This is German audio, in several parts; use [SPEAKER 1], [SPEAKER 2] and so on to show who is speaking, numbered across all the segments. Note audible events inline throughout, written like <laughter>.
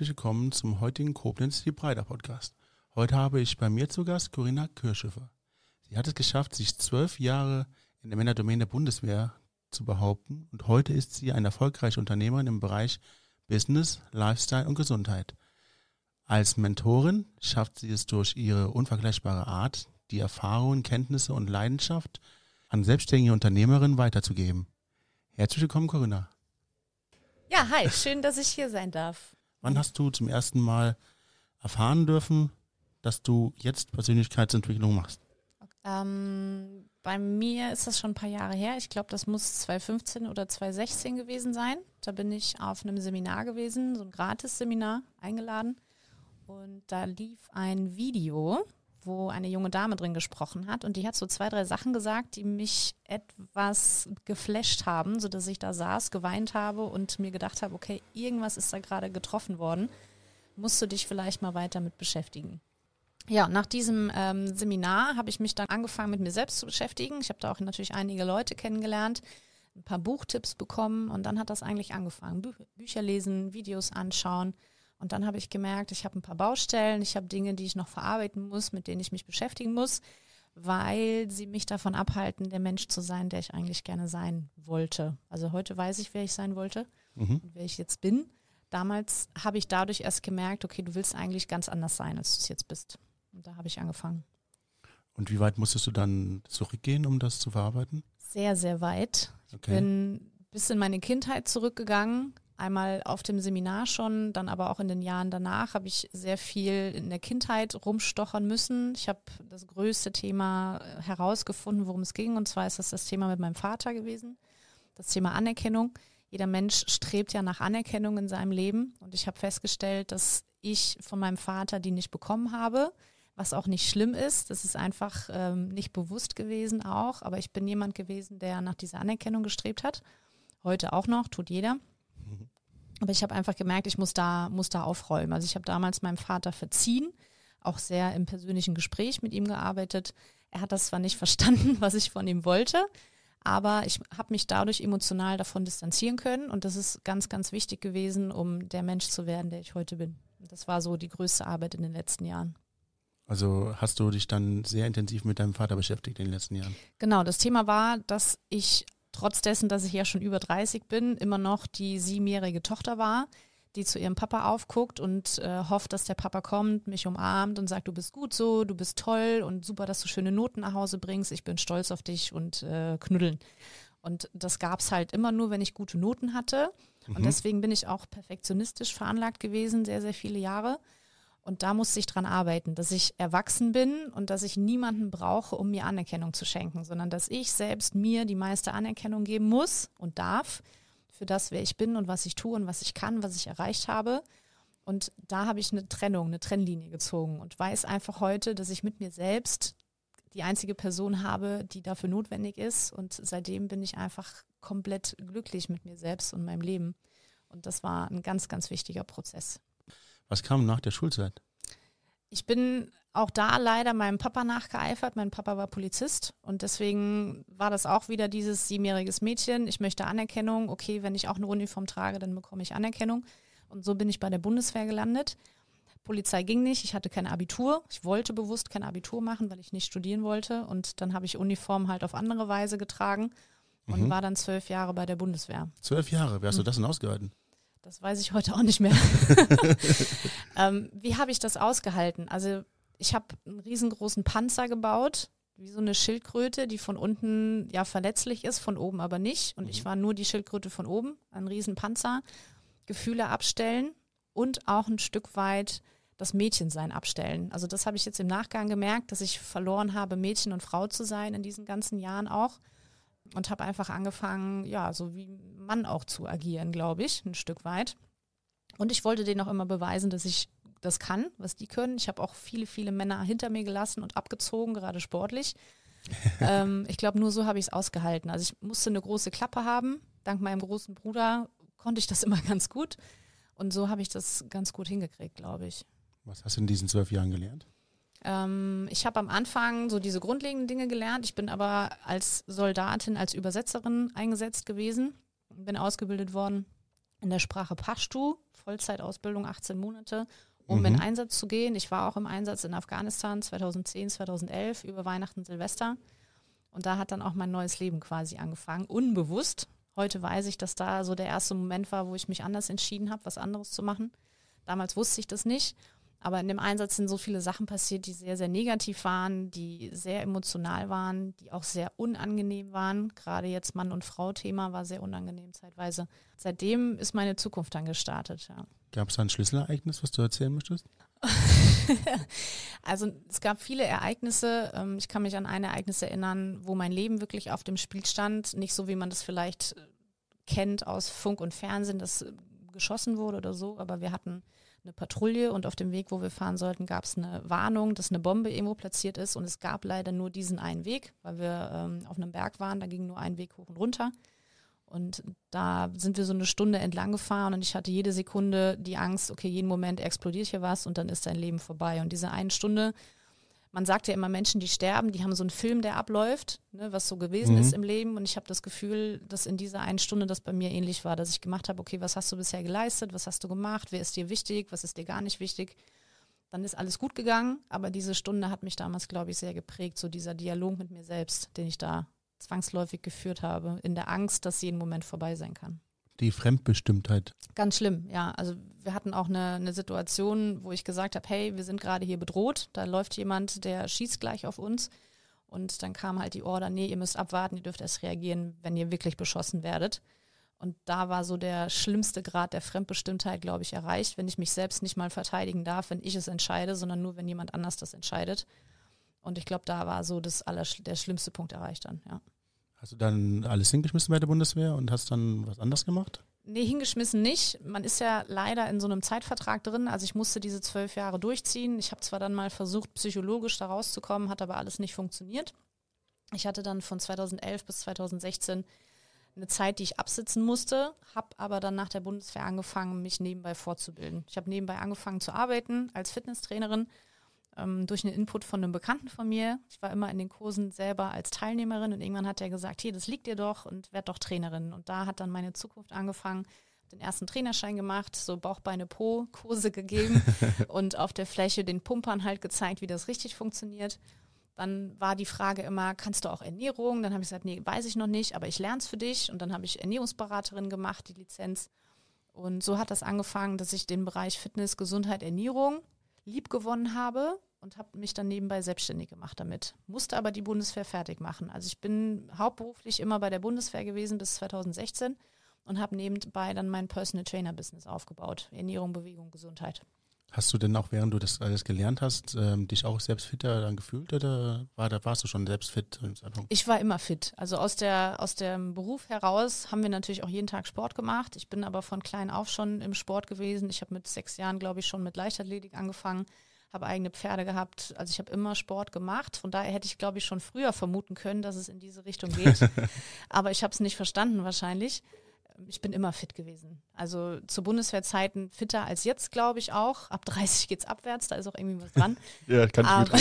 [SPEAKER 1] herzlich willkommen zum heutigen Koblenz die Breiter Podcast. Heute habe ich bei mir zu Gast Corinna Kirschhofer. Sie hat es geschafft, sich zwölf Jahre in der Männerdomäne der Bundeswehr zu behaupten und heute ist sie eine erfolgreiche Unternehmerin im Bereich Business, Lifestyle und Gesundheit. Als Mentorin schafft sie es durch ihre unvergleichbare Art, die Erfahrungen, Kenntnisse und Leidenschaft an selbstständige Unternehmerinnen weiterzugeben. Herzlich willkommen, Corinna.
[SPEAKER 2] Ja, hi, schön, dass ich hier sein darf.
[SPEAKER 1] Wann hast du zum ersten Mal erfahren dürfen, dass du jetzt Persönlichkeitsentwicklung machst?
[SPEAKER 2] Ähm, bei mir ist das schon ein paar Jahre her. Ich glaube, das muss 2015 oder 2016 gewesen sein. Da bin ich auf einem Seminar gewesen, so ein Gratis-Seminar eingeladen. Und da lief ein Video wo eine junge Dame drin gesprochen hat und die hat so zwei, drei Sachen gesagt, die mich etwas geflasht haben, sodass ich da saß, geweint habe und mir gedacht habe, okay, irgendwas ist da gerade getroffen worden, musst du dich vielleicht mal weiter mit beschäftigen. Ja, nach diesem ähm, Seminar habe ich mich dann angefangen, mit mir selbst zu beschäftigen. Ich habe da auch natürlich einige Leute kennengelernt, ein paar Buchtipps bekommen und dann hat das eigentlich angefangen. Bü Bücher lesen, Videos anschauen und dann habe ich gemerkt, ich habe ein paar Baustellen, ich habe Dinge, die ich noch verarbeiten muss, mit denen ich mich beschäftigen muss, weil sie mich davon abhalten, der Mensch zu sein, der ich eigentlich gerne sein wollte. Also heute weiß ich, wer ich sein wollte mhm. und wer ich jetzt bin. Damals habe ich dadurch erst gemerkt, okay, du willst eigentlich ganz anders sein, als du es jetzt bist. Und da habe ich angefangen.
[SPEAKER 1] Und wie weit musstest du dann zurückgehen, um das zu verarbeiten?
[SPEAKER 2] Sehr, sehr weit. Ich okay. bin bis in meine Kindheit zurückgegangen, Einmal auf dem Seminar schon, dann aber auch in den Jahren danach habe ich sehr viel in der Kindheit rumstochern müssen. Ich habe das größte Thema äh, herausgefunden, worum es ging. Und zwar ist das das Thema mit meinem Vater gewesen. Das Thema Anerkennung. Jeder Mensch strebt ja nach Anerkennung in seinem Leben. Und ich habe festgestellt, dass ich von meinem Vater die nicht bekommen habe, was auch nicht schlimm ist. Das ist einfach ähm, nicht bewusst gewesen auch. Aber ich bin jemand gewesen, der nach dieser Anerkennung gestrebt hat. Heute auch noch, tut jeder. Aber ich habe einfach gemerkt, ich muss da, muss da aufräumen. Also ich habe damals meinem Vater verziehen, auch sehr im persönlichen Gespräch mit ihm gearbeitet. Er hat das zwar nicht <laughs> verstanden, was ich von ihm wollte, aber ich habe mich dadurch emotional davon distanzieren können und das ist ganz, ganz wichtig gewesen, um der Mensch zu werden, der ich heute bin. Das war so die größte Arbeit in den letzten Jahren.
[SPEAKER 1] Also hast du dich dann sehr intensiv mit deinem Vater beschäftigt in den letzten Jahren?
[SPEAKER 2] Genau, das Thema war, dass ich trotz dessen, dass ich ja schon über 30 bin, immer noch die siebenjährige Tochter war, die zu ihrem Papa aufguckt und äh, hofft, dass der Papa kommt, mich umarmt und sagt, du bist gut so, du bist toll und super, dass du schöne Noten nach Hause bringst, ich bin stolz auf dich und äh, knuddeln. Und das gab es halt immer nur, wenn ich gute Noten hatte. Mhm. Und deswegen bin ich auch perfektionistisch veranlagt gewesen, sehr, sehr viele Jahre. Und da musste ich dran arbeiten, dass ich erwachsen bin und dass ich niemanden brauche, um mir Anerkennung zu schenken, sondern dass ich selbst mir die meiste Anerkennung geben muss und darf für das, wer ich bin und was ich tue und was ich kann, was ich erreicht habe. Und da habe ich eine Trennung, eine Trennlinie gezogen und weiß einfach heute, dass ich mit mir selbst die einzige Person habe, die dafür notwendig ist. Und seitdem bin ich einfach komplett glücklich mit mir selbst und meinem Leben. Und das war ein ganz, ganz wichtiger Prozess.
[SPEAKER 1] Was kam nach der Schulzeit?
[SPEAKER 2] Ich bin auch da leider meinem Papa nachgeeifert. Mein Papa war Polizist und deswegen war das auch wieder dieses siebenjähriges Mädchen. Ich möchte Anerkennung. Okay, wenn ich auch eine Uniform trage, dann bekomme ich Anerkennung. Und so bin ich bei der Bundeswehr gelandet. Polizei ging nicht, ich hatte kein Abitur. Ich wollte bewusst kein Abitur machen, weil ich nicht studieren wollte. Und dann habe ich Uniform halt auf andere Weise getragen und mhm. war dann zwölf Jahre bei der Bundeswehr.
[SPEAKER 1] Zwölf Jahre, wie hast du mhm. das denn ausgehalten?
[SPEAKER 2] Das weiß ich heute auch nicht mehr. <laughs> ähm, wie habe ich das ausgehalten? Also ich habe einen riesengroßen Panzer gebaut, wie so eine Schildkröte, die von unten ja verletzlich ist, von oben aber nicht. Und mhm. ich war nur die Schildkröte von oben, ein Riesenpanzer. Gefühle abstellen und auch ein Stück weit das Mädchensein abstellen. Also das habe ich jetzt im Nachgang gemerkt, dass ich verloren habe, Mädchen und Frau zu sein in diesen ganzen Jahren auch und habe einfach angefangen, ja, so wie Mann auch zu agieren, glaube ich, ein Stück weit. Und ich wollte denen auch immer beweisen, dass ich das kann, was die können. Ich habe auch viele, viele Männer hinter mir gelassen und abgezogen, gerade sportlich. <laughs> ähm, ich glaube, nur so habe ich es ausgehalten. Also ich musste eine große Klappe haben. Dank meinem großen Bruder konnte ich das <laughs> immer ganz gut. Und so habe ich das ganz gut hingekriegt, glaube ich.
[SPEAKER 1] Was hast du in diesen zwölf Jahren gelernt?
[SPEAKER 2] Ähm, ich habe am Anfang so diese grundlegenden Dinge gelernt. Ich bin aber als Soldatin, als Übersetzerin eingesetzt gewesen, bin ausgebildet worden in der Sprache Pashtu, Vollzeitausbildung 18 Monate, um
[SPEAKER 1] Mhm.
[SPEAKER 2] in Einsatz zu gehen. Ich war auch im Einsatz in Afghanistan 2010, 2011 über Weihnachten, Silvester. Und da hat dann auch mein neues Leben quasi angefangen, unbewusst. Heute weiß ich, dass da so der erste Moment war, wo ich mich anders entschieden habe, was anderes zu machen. Damals wusste ich das nicht. Aber in dem Einsatz sind so viele Sachen passiert, die sehr, sehr negativ waren, die sehr emotional waren, die auch sehr unangenehm waren. Gerade jetzt Mann- und Frau-Thema war sehr unangenehm zeitweise. Seitdem ist meine Zukunft dann gestartet, ja.
[SPEAKER 1] Gab es da ein Schlüsselereignis, was du erzählen möchtest? <laughs>
[SPEAKER 2] Also es gab viele Ereignisse. Ähm, Ich kann mich an ein Ereignis erinnern, wo mein Leben wirklich auf dem Spiel stand. Nicht so, wie man das vielleicht äh, kennt aus Funk und Fernsehen, dass äh, geschossen wurde oder so, aber wir hatten eine Patrouille und auf dem Weg, wo wir fahren sollten, gab es eine Warnung, dass eine Bombe irgendwo platziert ist und es gab leider nur diesen einen Weg, weil wir ähm, auf einem Berg waren, da ging nur ein Weg hoch und runter. Und da sind wir so eine Stunde entlang gefahren und ich hatte jede Sekunde die Angst, okay, jeden Moment explodiert hier was und dann ist dein Leben vorbei. Und diese eine Stunde, man sagt ja immer, Menschen, die sterben, die haben so einen Film, der abläuft, ne, was so gewesen
[SPEAKER 1] Mhm.
[SPEAKER 2] ist im Leben. Und ich habe das Gefühl, dass in dieser einen Stunde das bei mir ähnlich war, dass ich gemacht habe, okay, was hast du bisher geleistet, was hast du gemacht, wer ist dir wichtig, was ist dir gar nicht wichtig. Dann ist alles gut gegangen, aber diese Stunde hat mich damals, glaube ich, sehr geprägt, so dieser Dialog mit mir selbst, den ich da zwangsläufig geführt habe, in der Angst, dass jeden Moment vorbei sein kann.
[SPEAKER 1] Die Fremdbestimmtheit.
[SPEAKER 2] Ganz schlimm, ja. Also wir hatten auch eine, eine Situation, wo ich gesagt habe, hey, wir sind gerade hier bedroht, da läuft jemand, der schießt gleich auf uns. Und dann kam halt die Order, nee, ihr müsst abwarten, ihr dürft erst reagieren, wenn ihr wirklich beschossen werdet. Und da war so der schlimmste Grad der Fremdbestimmtheit, glaube ich, erreicht, wenn ich mich selbst nicht mal verteidigen darf, wenn ich es entscheide, sondern nur, wenn jemand anders das entscheidet. Und ich glaube, da war so das aller, der schlimmste Punkt erreicht dann, ja.
[SPEAKER 1] Hast du dann alles hingeschmissen bei der Bundeswehr und hast dann was anderes gemacht?
[SPEAKER 2] Nee, hingeschmissen nicht. Man ist ja leider in so einem Zeitvertrag drin. Also ich musste diese zwölf Jahre durchziehen. Ich habe zwar dann mal versucht, psychologisch da rauszukommen, hat aber alles nicht funktioniert. Ich hatte dann von 2011 bis 2016 eine Zeit, die ich absitzen musste, habe aber dann nach der Bundeswehr angefangen, mich nebenbei fortzubilden. Ich habe nebenbei angefangen zu arbeiten als Fitnesstrainerin ähm, durch einen Input von einem Bekannten von mir. Ich war immer in den Kursen selber als Teilnehmerin und irgendwann hat er gesagt, hier, das liegt dir doch und werd doch Trainerin. Und da hat dann meine Zukunft angefangen, den ersten Trainerschein gemacht, so Bauch, Beine, Po, Kurse gegeben <laughs> und auf der Fläche den Pumpern halt gezeigt, wie das richtig funktioniert. Dann war die Frage immer, kannst du auch Ernährung? Dann habe ich gesagt, nee, weiß ich noch nicht, aber ich lerne es für dich. Und dann habe ich Ernährungsberaterin gemacht, die Lizenz. Und so hat das angefangen, dass ich den Bereich Fitness, Gesundheit, Ernährung lieb gewonnen habe und habe mich dann nebenbei selbstständig gemacht damit. Musste aber die Bundeswehr fertig machen. Also ich bin hauptberuflich immer bei der Bundeswehr gewesen bis 2016 und habe nebenbei dann mein Personal Trainer Business aufgebaut. Ernährung, Bewegung, Gesundheit.
[SPEAKER 1] Hast du denn auch, während du das alles gelernt hast, ähm, dich auch selbst fitter dann gefühlt oder war, da warst du schon selbst fit?
[SPEAKER 2] Ich war immer fit. Also aus, der, aus dem Beruf heraus haben wir natürlich auch jeden Tag Sport gemacht. Ich bin aber von klein auf schon im Sport gewesen. Ich habe mit sechs Jahren, glaube ich, schon mit Leichtathletik angefangen, habe eigene Pferde gehabt. Also ich habe immer Sport gemacht. Von daher hätte ich, glaube ich, schon früher vermuten können, dass es in diese Richtung geht. <laughs> aber ich habe es nicht verstanden wahrscheinlich. Ich bin immer fit gewesen. Also zu Bundeswehrzeiten fitter als jetzt, glaube ich auch. Ab 30 geht's abwärts, da ist auch irgendwie was dran. <laughs>
[SPEAKER 1] Ja, kann
[SPEAKER 2] Aber,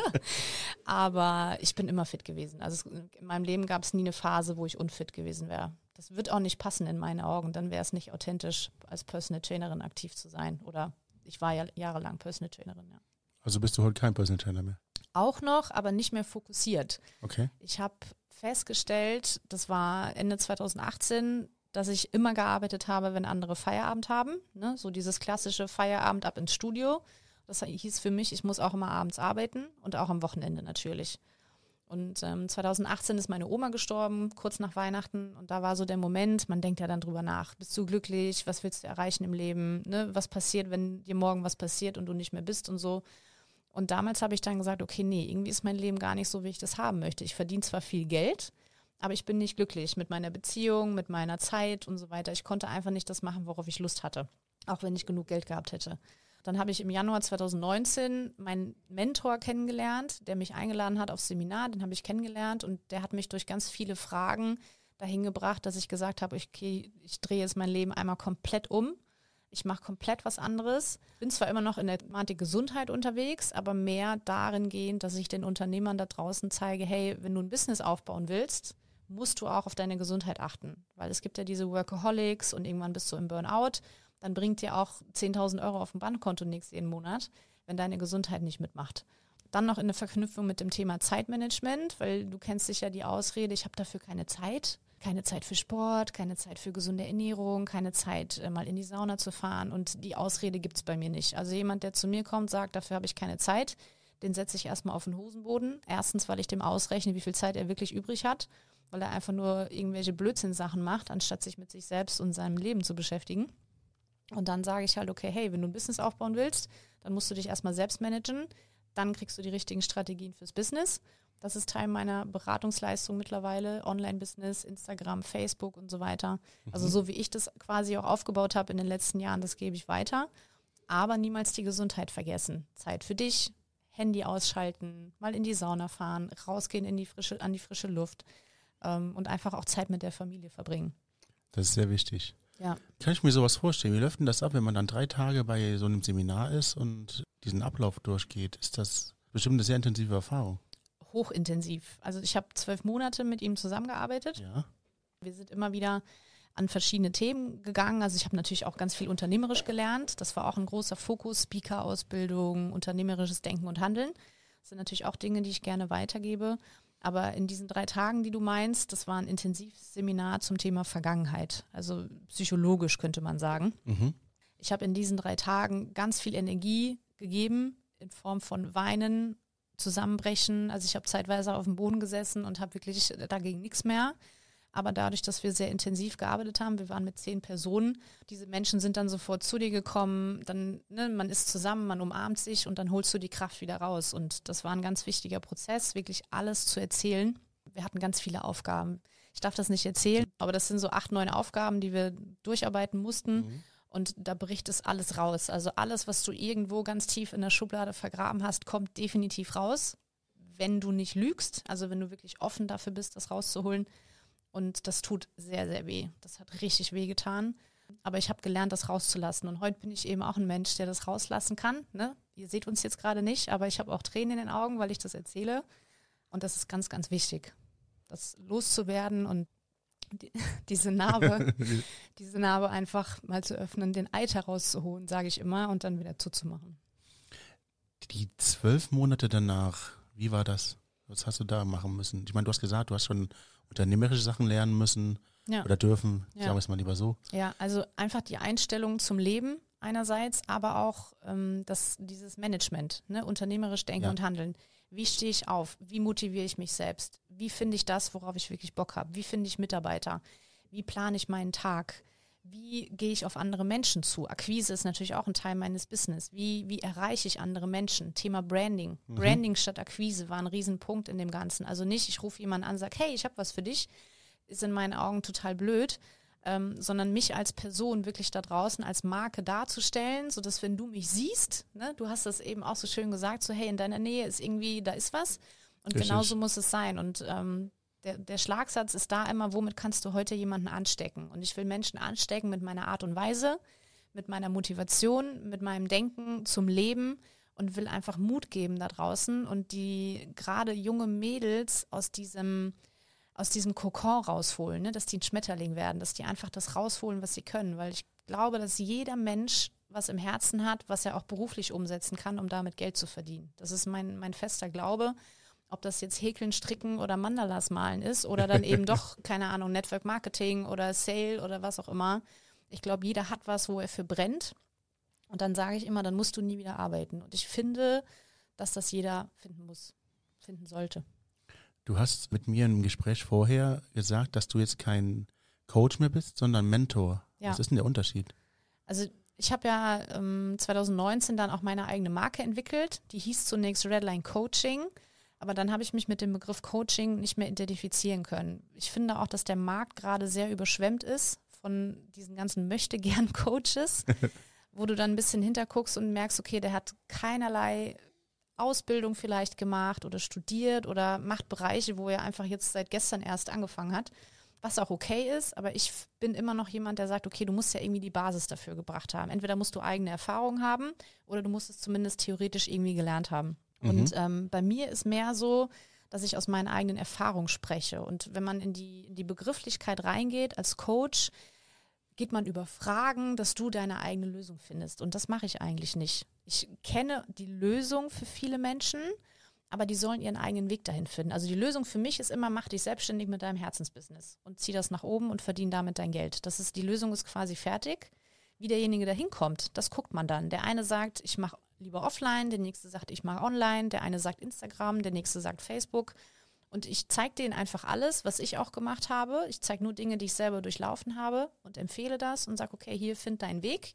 [SPEAKER 2] <laughs> aber ich bin immer fit gewesen. Also es, in meinem Leben gab es nie eine Phase, wo ich unfit gewesen wäre. Das wird auch nicht passen in meine Augen. Dann wäre es nicht authentisch, als Personal Trainerin aktiv zu sein. Oder ich war ja jahrelang Personal Trainerin, ja.
[SPEAKER 1] Also bist du heute kein Personal Trainer mehr?
[SPEAKER 2] Auch noch, aber nicht mehr fokussiert.
[SPEAKER 1] Okay.
[SPEAKER 2] Ich habe festgestellt, das war Ende 2018, dass ich immer gearbeitet habe, wenn andere Feierabend haben. Ne? So dieses klassische Feierabend ab ins Studio. Das hieß für mich, ich muss auch immer abends arbeiten und auch am Wochenende natürlich. Und ähm, 2018 ist meine Oma gestorben, kurz nach Weihnachten. Und da war so der Moment, man denkt ja dann drüber nach. Bist du glücklich? Was willst du erreichen im Leben? Ne? Was passiert, wenn dir morgen was passiert und du nicht mehr bist und so? Und damals habe ich dann gesagt, okay, nee, irgendwie ist mein Leben gar nicht so, wie ich das haben möchte. Ich verdiene zwar viel Geld, aber ich bin nicht glücklich mit meiner Beziehung, mit meiner Zeit und so weiter. Ich konnte einfach nicht das machen, worauf ich Lust hatte, auch wenn ich genug Geld gehabt hätte. Dann habe ich im Januar 2019 meinen Mentor kennengelernt, der mich eingeladen hat aufs Seminar, den habe ich kennengelernt und der hat mich durch ganz viele Fragen dahin gebracht, dass ich gesagt habe, okay, ich drehe jetzt mein Leben einmal komplett um. Ich mache komplett was anderes. Bin zwar immer noch in der Thematik Gesundheit unterwegs, aber mehr darin gehend, dass ich den Unternehmern da draußen zeige, hey, wenn du ein Business aufbauen willst, musst du auch auf deine Gesundheit achten. Weil es gibt ja diese Workaholics und irgendwann bist du im Burnout. Dann bringt dir auch 10.000 Euro auf dem Bankkonto nichts jeden Monat, wenn deine Gesundheit nicht mitmacht. Dann noch in der Verknüpfung mit dem Thema Zeitmanagement, weil du kennst sicher die Ausrede, ich habe dafür keine Zeit. Keine Zeit für Sport, keine Zeit für gesunde Ernährung, keine Zeit, äh, mal in die Sauna zu fahren. Und die Ausrede gibt es bei mir nicht. Also jemand, der zu mir kommt, sagt, dafür habe ich keine Zeit, den setze ich erstmal auf den Hosenboden. Erstens, weil ich dem ausrechne, wie viel Zeit er wirklich übrig hat, weil er einfach nur irgendwelche Blödsinnsachen macht, anstatt sich mit sich selbst und seinem Leben zu beschäftigen. Und dann sage ich halt, okay, hey, wenn du ein Business aufbauen willst, dann musst du dich erstmal selbst managen. Dann kriegst du die richtigen Strategien fürs Business. Das ist Teil meiner Beratungsleistung mittlerweile. Online-Business, Instagram, Facebook und so weiter. Also mhm. so wie ich das quasi auch aufgebaut habe in den letzten Jahren, das gebe ich weiter. Aber niemals die Gesundheit vergessen. Zeit für dich, Handy ausschalten, mal in die Sauna fahren, rausgehen in die frische, an die frische Luft ähm, und einfach auch Zeit mit der Familie verbringen.
[SPEAKER 1] Das ist sehr wichtig.
[SPEAKER 2] Ja.
[SPEAKER 1] Kann ich mir sowas vorstellen? Wie läuft denn das ab, wenn man dann drei Tage bei so einem Seminar ist und diesen Ablauf durchgeht? Ist das bestimmt eine sehr intensive Erfahrung?
[SPEAKER 2] Hochintensiv. Also ich habe zwölf Monate mit ihm zusammengearbeitet.
[SPEAKER 1] Ja.
[SPEAKER 2] Wir sind immer wieder an verschiedene Themen gegangen. Also ich habe natürlich auch ganz viel unternehmerisch gelernt. Das war auch ein großer Fokus, Speaker-Ausbildung, unternehmerisches Denken und Handeln. Das sind natürlich auch Dinge, die ich gerne weitergebe. Aber in diesen drei Tagen, die du meinst, das war ein Intensivseminar zum Thema Vergangenheit. Also psychologisch könnte man sagen.
[SPEAKER 1] Mhm.
[SPEAKER 2] Ich habe in diesen drei Tagen ganz viel Energie gegeben in Form von Weinen, Zusammenbrechen. Also ich habe zeitweise auf dem Boden gesessen und habe wirklich dagegen nichts mehr. Aber dadurch, dass wir sehr intensiv gearbeitet haben, wir waren mit zehn Personen, diese Menschen sind dann sofort zu dir gekommen, dann, ne, man ist zusammen, man umarmt sich und dann holst du die Kraft wieder raus. Und das war ein ganz wichtiger Prozess, wirklich alles zu erzählen. Wir hatten ganz viele Aufgaben. Ich darf das nicht erzählen, aber das sind so acht, neun Aufgaben, die wir durcharbeiten mussten. Mhm. Und da bricht es alles raus. Also alles, was du irgendwo ganz tief in der Schublade vergraben hast, kommt definitiv raus, wenn du nicht lügst. Also wenn du wirklich offen dafür bist, das rauszuholen. Und das tut sehr, sehr weh. Das hat richtig weh getan. Aber ich habe gelernt, das rauszulassen. Und heute bin ich eben auch ein Mensch, der das rauslassen kann. Ne? Ihr seht uns jetzt gerade nicht, aber ich habe auch Tränen in den Augen, weil ich das erzähle. Und das ist ganz, ganz wichtig, das loszuwerden und die, <laughs> diese Narbe, <laughs> diese Narbe einfach mal zu öffnen, den Eid herauszuholen, sage ich immer, und dann wieder zuzumachen.
[SPEAKER 1] Die zwölf Monate danach, wie war das? Was hast du da machen müssen? Ich meine, du hast gesagt, du hast schon unternehmerische Sachen lernen müssen ja. oder dürfen, ja. sagen wir es mal lieber so.
[SPEAKER 2] Ja, also einfach die Einstellung zum Leben einerseits, aber auch ähm, das, dieses Management, ne? unternehmerisch denken ja. und handeln. Wie stehe ich auf? Wie motiviere ich mich selbst? Wie finde ich das, worauf ich wirklich Bock habe? Wie finde ich Mitarbeiter? Wie plane ich meinen Tag? Wie gehe ich auf andere Menschen zu? Akquise ist natürlich auch ein Teil meines Business. Wie, wie erreiche ich andere Menschen? Thema Branding. Mhm. Branding statt Akquise war ein Riesenpunkt in dem Ganzen. Also nicht, ich rufe jemanden an, sage, hey, ich habe was für dich, ist in meinen Augen total blöd, ähm, sondern mich als Person wirklich da draußen als Marke darzustellen, sodass wenn du mich siehst, ne, du hast das eben auch so schön gesagt, so hey, in deiner Nähe ist irgendwie, da ist was. Und Richtig. genauso muss es sein. Und ähm, der, der Schlagsatz ist da immer, womit kannst du heute jemanden anstecken? Und ich will Menschen anstecken mit meiner Art und Weise, mit meiner Motivation, mit meinem Denken zum Leben und will einfach Mut geben da draußen und die gerade junge Mädels aus diesem aus diesem Kokon rausholen, ne? dass die ein Schmetterling werden, dass die einfach das rausholen, was sie können, weil ich glaube, dass jeder Mensch was im Herzen hat, was er auch beruflich umsetzen kann, um damit Geld zu verdienen. Das ist mein, mein fester Glaube ob das jetzt Häkeln, Stricken oder Mandalas malen ist oder dann eben <laughs> doch, keine Ahnung, Network Marketing oder Sale oder was auch immer. Ich glaube, jeder hat was, wo er für brennt. Und dann sage ich immer, dann musst du nie wieder arbeiten. Und ich finde, dass das jeder finden muss, finden sollte.
[SPEAKER 1] Du hast mit mir im Gespräch vorher gesagt, dass du jetzt kein Coach mehr bist, sondern Mentor. Ja. Was ist denn der Unterschied?
[SPEAKER 2] Also ich habe ja ähm, 2019 dann auch meine eigene Marke entwickelt. Die hieß zunächst Redline Coaching. Aber dann habe ich mich mit dem Begriff Coaching nicht mehr identifizieren können. Ich finde auch, dass der Markt gerade sehr überschwemmt ist von diesen ganzen Möchtegern-Coaches, <laughs> wo du dann ein bisschen hinterguckst und merkst, okay, der hat keinerlei Ausbildung vielleicht gemacht oder studiert oder macht Bereiche, wo er einfach jetzt seit gestern erst angefangen hat, was auch okay ist, aber ich bin immer noch jemand, der sagt, okay, du musst ja irgendwie die Basis dafür gebracht haben. Entweder musst du eigene Erfahrungen haben oder du musst es zumindest theoretisch irgendwie gelernt haben. Und mhm. ähm, bei mir ist mehr so, dass ich aus meinen eigenen Erfahrungen spreche. Und wenn man in die, in die Begrifflichkeit reingeht als Coach, geht man über Fragen, dass du deine eigene Lösung findest. Und das mache ich eigentlich nicht. Ich kenne die Lösung für viele Menschen, aber die sollen ihren eigenen Weg dahin finden. Also die Lösung für mich ist immer, mach dich selbstständig mit deinem Herzensbusiness und zieh das nach oben und verdien damit dein Geld. Das ist, die Lösung ist quasi fertig. Wie derjenige da hinkommt, das guckt man dann. Der eine sagt, ich mache lieber offline, der nächste sagt, ich mache online, der eine sagt Instagram, der nächste sagt Facebook. Und ich zeige denen einfach alles, was ich auch gemacht habe. Ich zeige nur Dinge, die ich selber durchlaufen habe und empfehle das und sage, okay, hier find deinen Weg,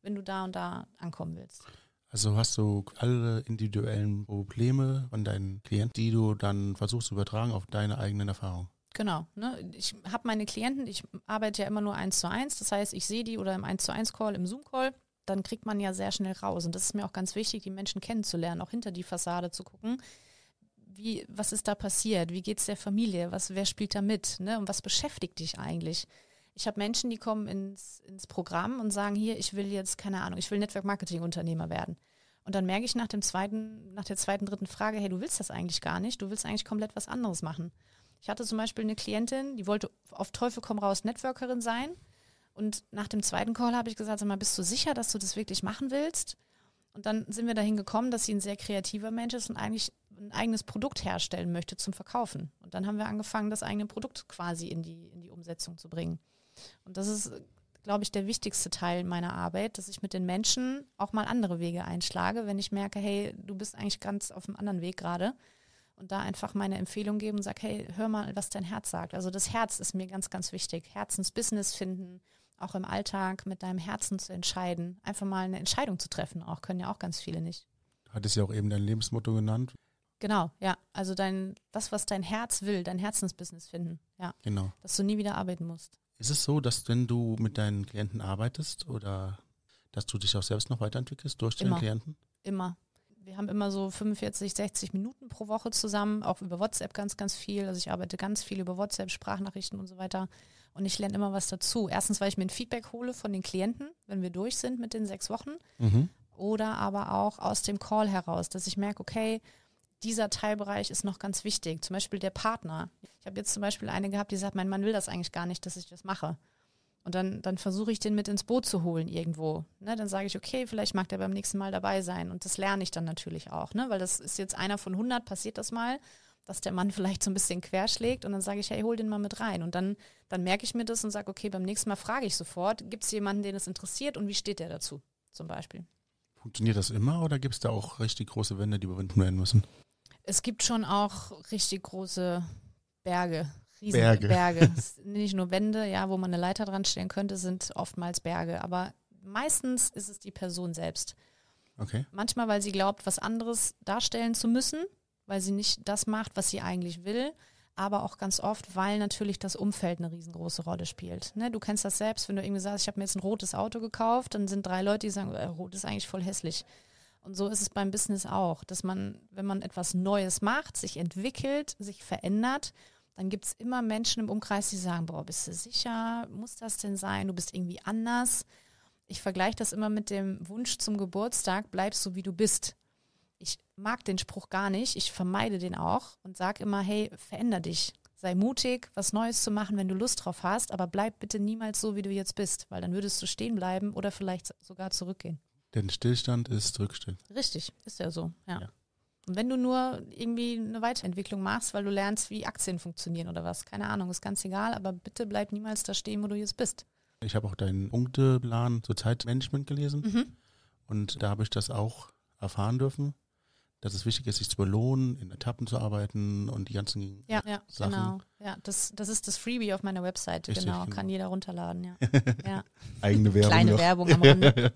[SPEAKER 2] wenn du da und da ankommen willst.
[SPEAKER 1] Also hast du alle individuellen Probleme von deinen Klienten, die du dann versuchst zu übertragen auf deine eigenen Erfahrungen.
[SPEAKER 2] Genau. Ne? Ich habe meine Klienten, ich arbeite ja immer nur eins zu eins. Das heißt, ich sehe die oder im eins zu eins Call, im Zoom Call. Dann kriegt man ja sehr schnell raus. Und das ist mir auch ganz wichtig, die Menschen kennenzulernen, auch hinter die Fassade zu gucken wie, was ist da passiert? Wie geht es der Familie? Was, wer spielt da mit? Ne? Und was beschäftigt dich eigentlich? Ich habe Menschen, die kommen ins, ins Programm und sagen, hier, ich will jetzt, keine Ahnung, ich will Network-Marketing-Unternehmer werden. Und dann merke ich nach dem zweiten, nach der zweiten, dritten Frage, hey, du willst das eigentlich gar nicht, du willst eigentlich komplett was anderes machen. Ich hatte zum Beispiel eine Klientin, die wollte auf Teufel komm raus Networkerin sein. Und nach dem zweiten Call habe ich gesagt, sag mal, bist du sicher, dass du das wirklich machen willst? Und dann sind wir dahin gekommen, dass sie ein sehr kreativer Mensch ist und eigentlich ein eigenes Produkt herstellen möchte zum Verkaufen. Und dann haben wir angefangen, das eigene Produkt quasi in die, in die Umsetzung zu bringen. Und das ist, glaube ich, der wichtigste Teil meiner Arbeit, dass ich mit den Menschen auch mal andere Wege einschlage, wenn ich merke, hey, du bist eigentlich ganz auf einem anderen Weg gerade. Und da einfach meine Empfehlung geben und sage, hey, hör mal, was dein Herz sagt. Also das Herz ist mir ganz, ganz wichtig. Herzensbusiness finden, auch im Alltag mit deinem Herzen zu entscheiden. Einfach mal eine Entscheidung zu treffen, auch können ja auch ganz viele nicht.
[SPEAKER 1] Du hattest ja auch eben dein Lebensmotto genannt.
[SPEAKER 2] Genau, ja. Also dein, das, was dein Herz will, dein Herzensbusiness finden. Ja.
[SPEAKER 1] Genau.
[SPEAKER 2] Dass du nie wieder arbeiten musst.
[SPEAKER 1] Ist es so, dass wenn du mit deinen Klienten arbeitest oder dass du dich auch selbst noch weiterentwickelst durch
[SPEAKER 2] Immer.
[SPEAKER 1] deine Klienten?
[SPEAKER 2] Immer. Wir haben immer so 45, 60 Minuten pro Woche zusammen, auch über WhatsApp ganz, ganz viel. Also ich arbeite ganz viel über WhatsApp, Sprachnachrichten und so weiter. Und ich lerne immer was dazu. Erstens, weil ich mir ein Feedback hole von den Klienten, wenn wir durch sind mit den sechs Wochen.
[SPEAKER 1] Mhm.
[SPEAKER 2] Oder aber auch aus dem Call heraus, dass ich merke, okay, dieser Teilbereich ist noch ganz wichtig. Zum Beispiel der Partner. Ich habe jetzt zum Beispiel eine gehabt, die sagt, mein Mann will das eigentlich gar nicht, dass ich das mache. Und dann, dann versuche ich den mit ins Boot zu holen irgendwo. Ne, dann sage ich, okay, vielleicht mag der beim nächsten Mal dabei sein. Und das lerne ich dann natürlich auch, ne? weil das ist jetzt einer von 100, passiert das mal, dass der Mann vielleicht so ein bisschen querschlägt. Und dann sage ich, hey, hol den mal mit rein. Und dann, dann merke ich mir das und sage, okay, beim nächsten Mal frage ich sofort, gibt es jemanden, den es interessiert und wie steht der dazu zum Beispiel?
[SPEAKER 1] Funktioniert das immer oder gibt es da auch richtig große Wände, die überwinden werden müssen?
[SPEAKER 2] Es gibt schon auch richtig große Berge, riesen
[SPEAKER 1] Berge.
[SPEAKER 2] Berge. <laughs> Nicht nur Wände, ja, wo man eine Leiter dran stellen könnte, sind oftmals Berge. Aber meistens ist es die Person selbst.
[SPEAKER 1] Okay.
[SPEAKER 2] Manchmal, weil sie glaubt, was anderes darstellen zu müssen, weil sie nicht das macht, was sie eigentlich will. Aber auch ganz oft, weil natürlich das Umfeld eine riesengroße Rolle spielt. Ne, du kennst das selbst, wenn du irgendwie sagst, ich habe mir jetzt ein rotes Auto gekauft, dann sind drei Leute, die sagen, äh, rot ist eigentlich voll hässlich. Und so ist es beim Business auch, dass man, wenn man etwas Neues macht, sich entwickelt, sich verändert, dann gibt es immer Menschen im Umkreis, die sagen, boah, bist du sicher? Muss das denn sein? Du bist irgendwie anders. Ich vergleiche das immer mit dem Wunsch zum Geburtstag, bleibst so wie du bist. Mag den Spruch gar nicht, ich vermeide den auch und sage immer, hey, veränder dich. Sei mutig, was Neues zu machen, wenn du Lust drauf hast, aber bleib bitte niemals so, wie du jetzt bist, weil dann würdest du stehen bleiben oder vielleicht sogar zurückgehen.
[SPEAKER 1] Denn Stillstand ist Rückstehen.
[SPEAKER 2] Richtig, ist ja so, ja.
[SPEAKER 1] Ja.
[SPEAKER 2] Und wenn du nur irgendwie eine Weiterentwicklung machst, weil du lernst, wie Aktien funktionieren oder was, keine Ahnung, ist ganz egal, aber bitte bleib niemals da stehen, wo du jetzt bist.
[SPEAKER 1] Ich habe auch deinen Punkteplan zur Zeitmanagement gelesen
[SPEAKER 2] Mhm.
[SPEAKER 1] und da habe ich das auch erfahren dürfen, dass es wichtig ist, sich zu belohnen, in Etappen zu arbeiten und die ganzen
[SPEAKER 2] Ja, ja,
[SPEAKER 1] Sachen.
[SPEAKER 2] genau. Ja, das, das ist das Freebie auf meiner Webseite,
[SPEAKER 1] Richtig,
[SPEAKER 2] genau.
[SPEAKER 1] genau.
[SPEAKER 2] Kann jeder runterladen, ja. <laughs> ja.
[SPEAKER 1] eigene Werbung.
[SPEAKER 2] Kleine
[SPEAKER 1] noch.
[SPEAKER 2] Werbung am Rande.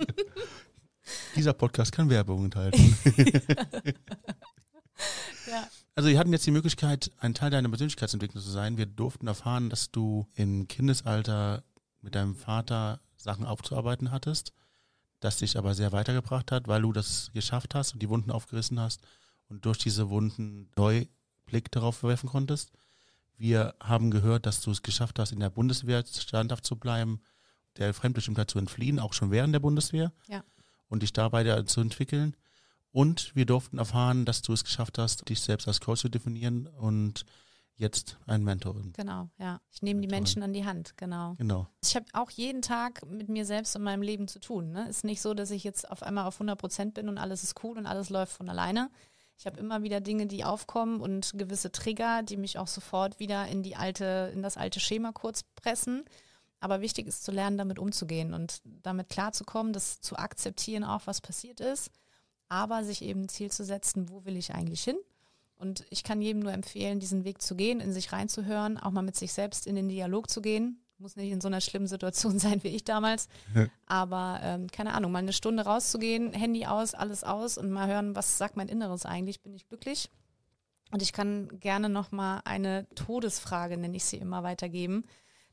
[SPEAKER 2] <laughs>
[SPEAKER 1] Dieser Podcast kann Werbung enthalten. <laughs>
[SPEAKER 2] ja.
[SPEAKER 1] Also wir hatten jetzt die Möglichkeit, ein Teil deiner Persönlichkeitsentwicklung zu sein. Wir durften erfahren, dass du im Kindesalter mit deinem Vater Sachen aufzuarbeiten hattest, das dich aber sehr weitergebracht hat, weil du das geschafft hast und die Wunden aufgerissen hast und durch diese Wunden neu Blick darauf werfen konntest. Wir haben gehört, dass du es geschafft hast, in der Bundeswehr standhaft zu bleiben, der Fremdbestimmtheit zu entfliehen, auch schon während der Bundeswehr
[SPEAKER 2] Ja.
[SPEAKER 1] und dich dabei da zu entwickeln. Und wir durften erfahren, dass du es geschafft hast, dich selbst als Coach zu definieren und jetzt ein Mentorin.
[SPEAKER 2] Genau, ja. Ich nehme die Menschen an die Hand, genau.
[SPEAKER 1] Genau.
[SPEAKER 2] Ich habe auch jeden Tag mit mir selbst und meinem Leben zu tun. Ne? Ist nicht so, dass ich jetzt auf einmal auf 100 Prozent bin und alles ist cool und alles läuft von alleine. Ich habe immer wieder Dinge, die aufkommen und gewisse Trigger, die mich auch sofort wieder in die alte, in das alte Schema kurz pressen. Aber wichtig ist zu lernen, damit umzugehen und damit klarzukommen, das zu akzeptieren, auch was passiert ist, aber sich eben ein Ziel zu setzen, wo will ich eigentlich hin? Und ich kann jedem nur empfehlen, diesen Weg zu gehen, in sich reinzuhören, auch mal mit sich selbst in den Dialog zu gehen. Muss nicht in so einer schlimmen Situation <laughs> sein wie ich damals. Aber ähm, keine Ahnung, mal eine Stunde rauszugehen, Handy aus, alles aus und mal hören, was sagt mein Inneres eigentlich? Bin ich glücklich? Und ich kann gerne noch mal eine Todesfrage, nenne ich sie immer, weitergeben,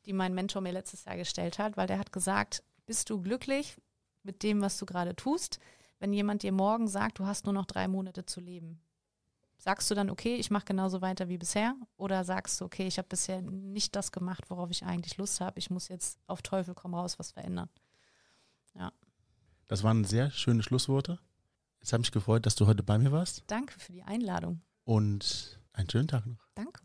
[SPEAKER 2] die mein Mentor mir letztes Jahr gestellt hat, weil der hat gesagt, bist du glücklich mit dem, was du gerade tust, wenn jemand dir morgen sagt, du hast nur noch drei Monate zu leben? Sagst du dann, okay, ich mache genauso weiter wie bisher? Oder sagst du, okay, ich habe bisher nicht das gemacht, worauf ich eigentlich Lust habe, ich muss jetzt auf Teufel komm raus was verändern? Ja.
[SPEAKER 1] Das waren sehr schöne Schlussworte. Es hat mich gefreut, dass du heute bei mir warst
[SPEAKER 2] Danke für die Einladung.
[SPEAKER 1] und einen schönen Tag noch.
[SPEAKER 2] Danke.